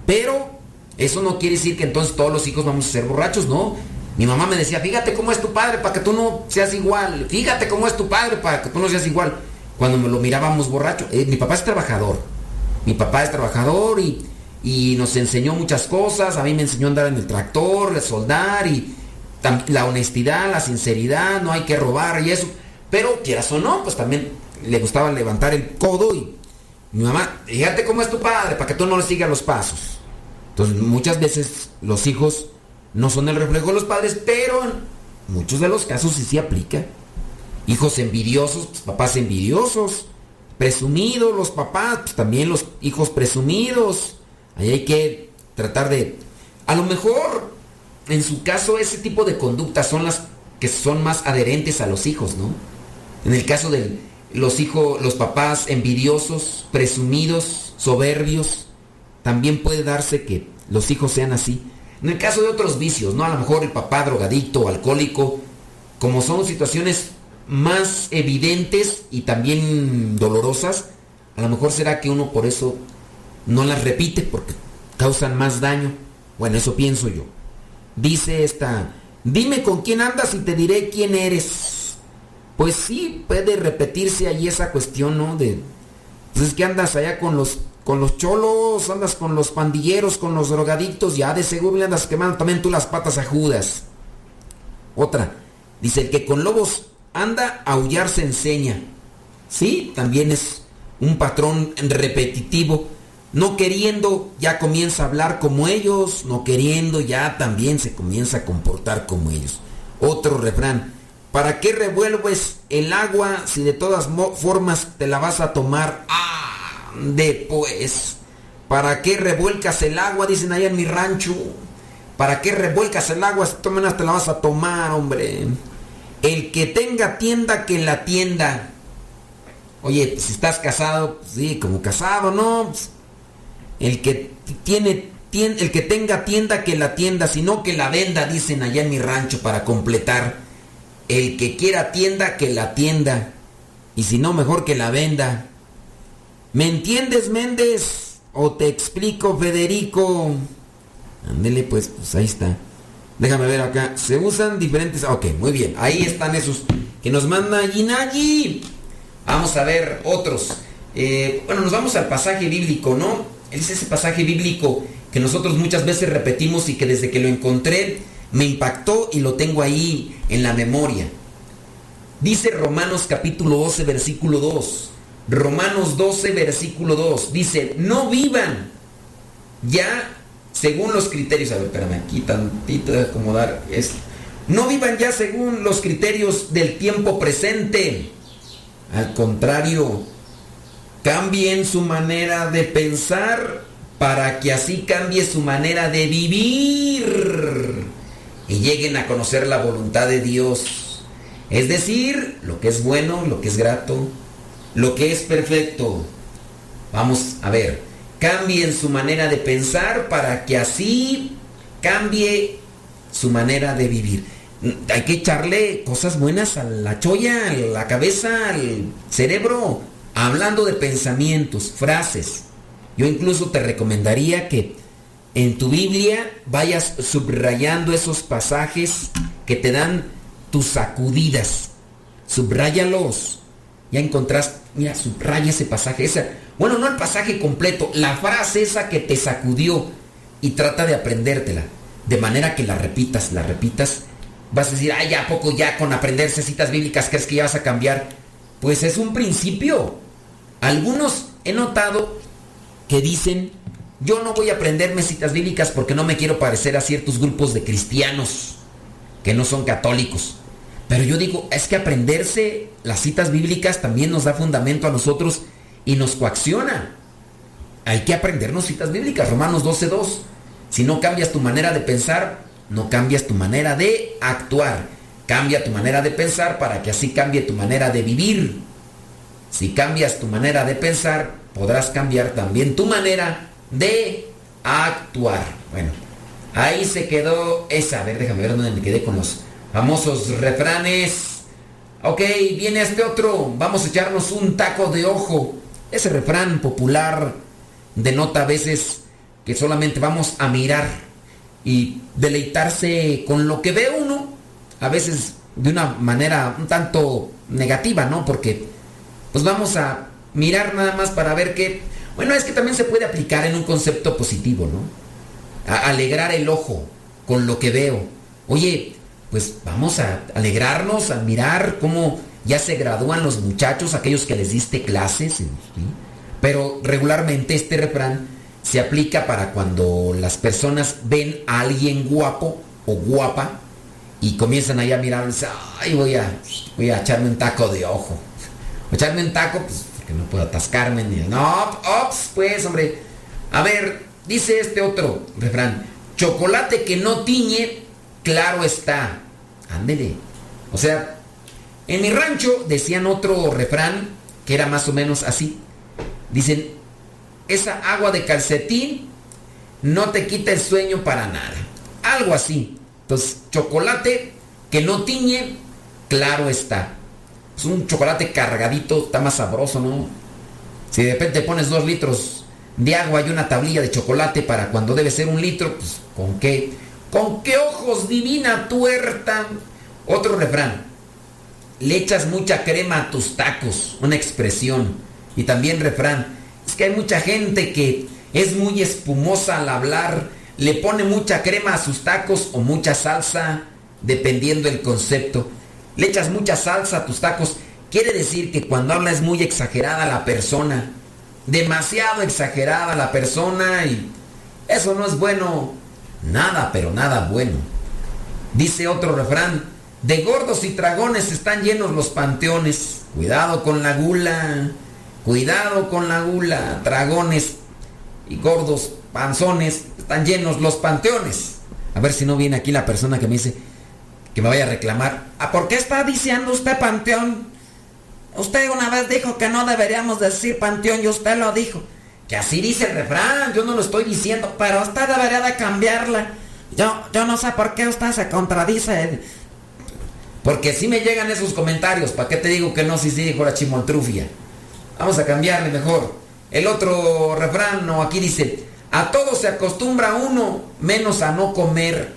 Pero eso no quiere decir que entonces todos los hijos vamos a ser borrachos, no. Mi mamá me decía, fíjate cómo es tu padre para que tú no seas igual. Fíjate cómo es tu padre para que tú no seas igual. Cuando me lo mirábamos borracho. Eh, mi papá es trabajador. Mi papá es trabajador y, y, nos enseñó muchas cosas. A mí me enseñó a andar en el tractor, a soldar y la honestidad, la sinceridad, no hay que robar y eso. Pero quieras o no, pues también le gustaba levantar el codo y mi mamá, fíjate cómo es tu padre, para que tú no le sigas los pasos. Entonces muchas veces los hijos no son el reflejo de los padres, pero en muchos de los casos sí se aplica. Hijos envidiosos, pues, papás envidiosos, presumidos los papás, pues también los hijos presumidos. Ahí hay que tratar de... A lo mejor, en su caso, ese tipo de conductas son las que son más adherentes a los hijos, ¿no? En el caso del los hijos, los papás envidiosos, presumidos, soberbios, también puede darse que los hijos sean así. En el caso de otros vicios, ¿no? A lo mejor el papá drogadicto, alcohólico, como son situaciones más evidentes y también dolorosas, a lo mejor será que uno por eso no las repite porque causan más daño. Bueno, eso pienso yo. Dice esta, dime con quién andas y te diré quién eres pues sí puede repetirse ahí esa cuestión, ¿no? De, pues es que andas allá con los, con los cholos, andas con los pandilleros, con los drogadictos, ya de seguro le andas quemando también tú las patas a Judas. Otra, dice, el que con lobos anda, a aullar se enseña. Sí, también es un patrón repetitivo. No queriendo, ya comienza a hablar como ellos, no queriendo, ya también se comienza a comportar como ellos. Otro refrán, ¿Para qué revuelves el agua si de todas formas te la vas a tomar? Ah, después. ¿Para qué revuelcas el agua? Dicen allá en mi rancho. ¿Para qué revuelcas el agua si tomas te la vas a tomar, hombre? El que tenga tienda, que la tienda. Oye, si estás casado, pues sí, como casado, ¿no? Pues, el que tiene el que tenga tienda, que la tienda, sino que la venda, dicen allá en mi rancho para completar. El que quiera tienda, que la tienda. Y si no, mejor que la venda. ¿Me entiendes, Méndez? ¿O te explico, Federico? Ándele, pues, pues ahí está. Déjame ver acá. Se usan diferentes... Ok, muy bien. Ahí están esos que nos manda Ginagi. Vamos a ver otros. Eh, bueno, nos vamos al pasaje bíblico, ¿no? Es ese pasaje bíblico que nosotros muchas veces repetimos y que desde que lo encontré me impactó y lo tengo ahí en la memoria. Dice Romanos capítulo 12, versículo 2. Romanos 12, versículo 2. Dice, no vivan ya según los criterios. A ver, espérame aquí tantito de acomodar esto. No vivan ya según los criterios del tiempo presente. Al contrario, cambien su manera de pensar para que así cambie su manera de vivir y lleguen a conocer la voluntad de Dios. Es decir, lo que es bueno, lo que es grato, lo que es perfecto. Vamos a ver, cambien su manera de pensar para que así cambie su manera de vivir. Hay que echarle cosas buenas a la cholla, a la cabeza, al cerebro, hablando de pensamientos, frases. Yo incluso te recomendaría que en tu Biblia vayas subrayando esos pasajes que te dan tus sacudidas. Subráyalos. Ya encontraste, mira, subraya ese pasaje. Esa, bueno, no el pasaje completo, la frase esa que te sacudió y trata de aprendértela. De manera que la repitas, la repitas. Vas a decir, ay, ¿a poco ya con aprenderse citas bíblicas crees que ya vas a cambiar? Pues es un principio. Algunos he notado que dicen, yo no voy a aprenderme citas bíblicas porque no me quiero parecer a ciertos grupos de cristianos que no son católicos. Pero yo digo, es que aprenderse las citas bíblicas también nos da fundamento a nosotros y nos coacciona. Hay que aprendernos citas bíblicas, Romanos 12.2. Si no cambias tu manera de pensar, no cambias tu manera de actuar. Cambia tu manera de pensar para que así cambie tu manera de vivir. Si cambias tu manera de pensar, podrás cambiar también tu manera de actuar. Bueno, ahí se quedó esa. A ver, déjame ver dónde me quedé con los famosos refranes. Ok, viene este otro. Vamos a echarnos un taco de ojo. Ese refrán popular denota a veces que solamente vamos a mirar y deleitarse con lo que ve uno. A veces de una manera un tanto negativa, ¿no? Porque pues vamos a mirar nada más para ver qué... Bueno, es que también se puede aplicar en un concepto positivo, ¿no? A alegrar el ojo con lo que veo. Oye, pues vamos a alegrarnos, a mirar cómo ya se gradúan los muchachos, aquellos que les diste clases. Pero regularmente este refrán se aplica para cuando las personas ven a alguien guapo o guapa y comienzan ahí a mirar ay, voy a, voy a echarme un taco de ojo. echarme un taco, pues, porque no puedo atascarme ni... No, ops, pues, hombre. A ver, dice este otro refrán, chocolate que no tiñe, claro está. Ándele. O sea, en mi rancho decían otro refrán que era más o menos así. Dicen, esa agua de calcetín no te quita el sueño para nada. Algo así. Entonces, chocolate que no tiñe, claro está. Es un chocolate cargadito, está más sabroso, ¿no? Si de repente pones dos litros de agua y una tablilla de chocolate para cuando debe ser un litro, pues ¿con qué? ¿Con qué ojos divina tuerta? Otro refrán. Le echas mucha crema a tus tacos, una expresión. Y también refrán. Es que hay mucha gente que es muy espumosa al hablar, le pone mucha crema a sus tacos o mucha salsa, dependiendo el concepto. Le echas mucha salsa a tus tacos. Quiere decir que cuando habla es muy exagerada la persona. Demasiado exagerada la persona y eso no es bueno. Nada, pero nada bueno. Dice otro refrán, de gordos y dragones están llenos los panteones. Cuidado con la gula. Cuidado con la gula. Dragones y gordos panzones están llenos los panteones. A ver si no viene aquí la persona que me dice que me vaya a reclamar. ¿A por qué está diciendo usted panteón? Usted una vez dijo que no deberíamos decir panteón y usted lo dijo. Que así dice el refrán, yo no lo estoy diciendo, pero usted debería de cambiarla. Yo, yo no sé por qué usted se contradice. Porque si me llegan esos comentarios, ¿para qué te digo que no? Si sí dijo la chimoltrufia. Vamos a cambiarle mejor. El otro refrán, no, aquí dice, a todo se acostumbra uno, menos a no comer.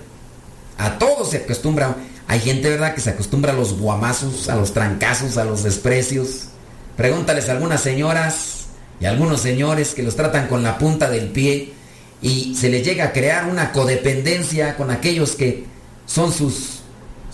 A todo se acostumbra. Hay gente, ¿verdad?, que se acostumbra a los guamazos, a los trancazos, a los desprecios. Pregúntales a algunas señoras y a algunos señores que los tratan con la punta del pie y se les llega a crear una codependencia con aquellos que son sus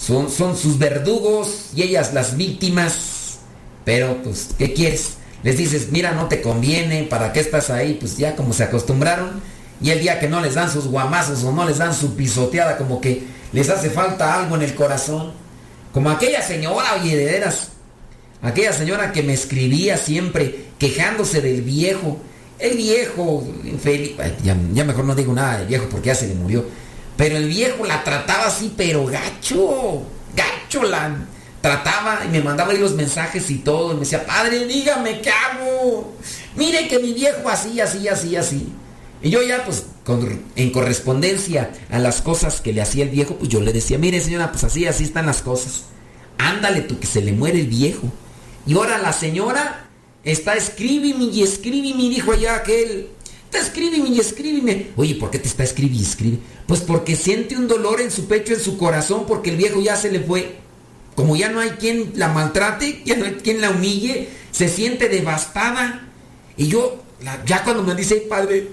son, son sus verdugos y ellas las víctimas. Pero pues, ¿qué quieres? Les dices, mira, no te conviene, ¿para qué estás ahí? Pues ya como se acostumbraron. Y el día que no les dan sus guamazos o no les dan su pisoteada, como que les hace falta algo en el corazón. Como aquella señora, oye, de veras. Aquella señora que me escribía siempre quejándose del viejo. El viejo, infeliz, ya, ya mejor no digo nada del viejo porque ya se le murió. Pero el viejo la trataba así, pero gacho, gacho la trataba y me mandaba ahí los mensajes y todo. Y me decía, padre, dígame qué hago. Mire que mi viejo así, así, así, así. Y yo ya, pues, con, en correspondencia a las cosas que le hacía el viejo, pues yo le decía, mire señora, pues así, así están las cosas. Ándale tú, que se le muere el viejo. Y ahora la señora está escríbeme y escríbeme, dijo allá aquel escríbeme y escríbeme. Oye, ¿por qué te está escribiendo y escribe? Pues porque siente un dolor en su pecho, en su corazón, porque el viejo ya se le fue. Como ya no hay quien la maltrate, ya no hay quien la humille, se siente devastada. Y yo, ya cuando me dice, padre,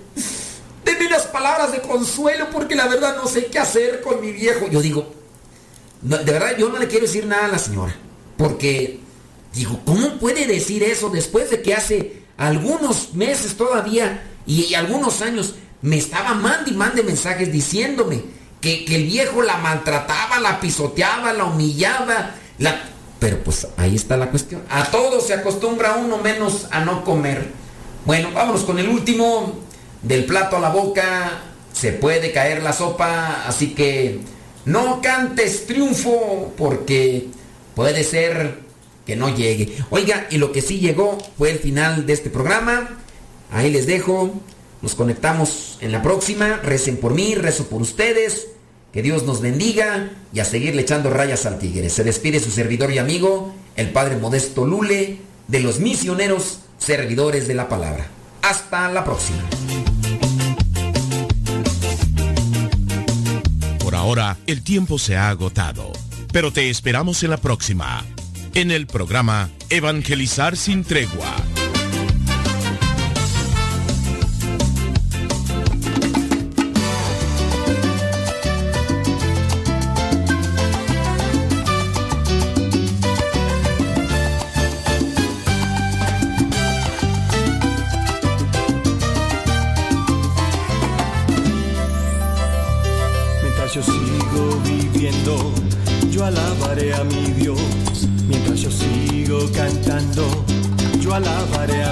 denme unas palabras de consuelo porque la verdad no sé qué hacer con mi viejo. Yo digo, de verdad yo no le quiero decir nada a la señora. Porque digo, ¿cómo puede decir eso después de que hace algunos meses todavía y, algunos años me estaba mandando y mande mensajes diciéndome que, el viejo la maltrataba, la pisoteaba, la humillaba, la... Pero pues ahí está la cuestión. A todo se acostumbra uno menos a no comer. Bueno, vámonos con el último. Del plato a la boca se puede caer la sopa, así que no cantes triunfo porque puede ser que no llegue. Oiga, y lo que sí llegó fue el final de este programa. Ahí les dejo. Nos conectamos en la próxima. Recen por mí, rezo por ustedes. Que Dios nos bendiga y a seguirle echando rayas al tigre. Se despide su servidor y amigo, el Padre Modesto Lule, de los misioneros servidores de la palabra. Hasta la próxima. Por ahora, el tiempo se ha agotado, pero te esperamos en la próxima, en el programa Evangelizar sin tregua alabaré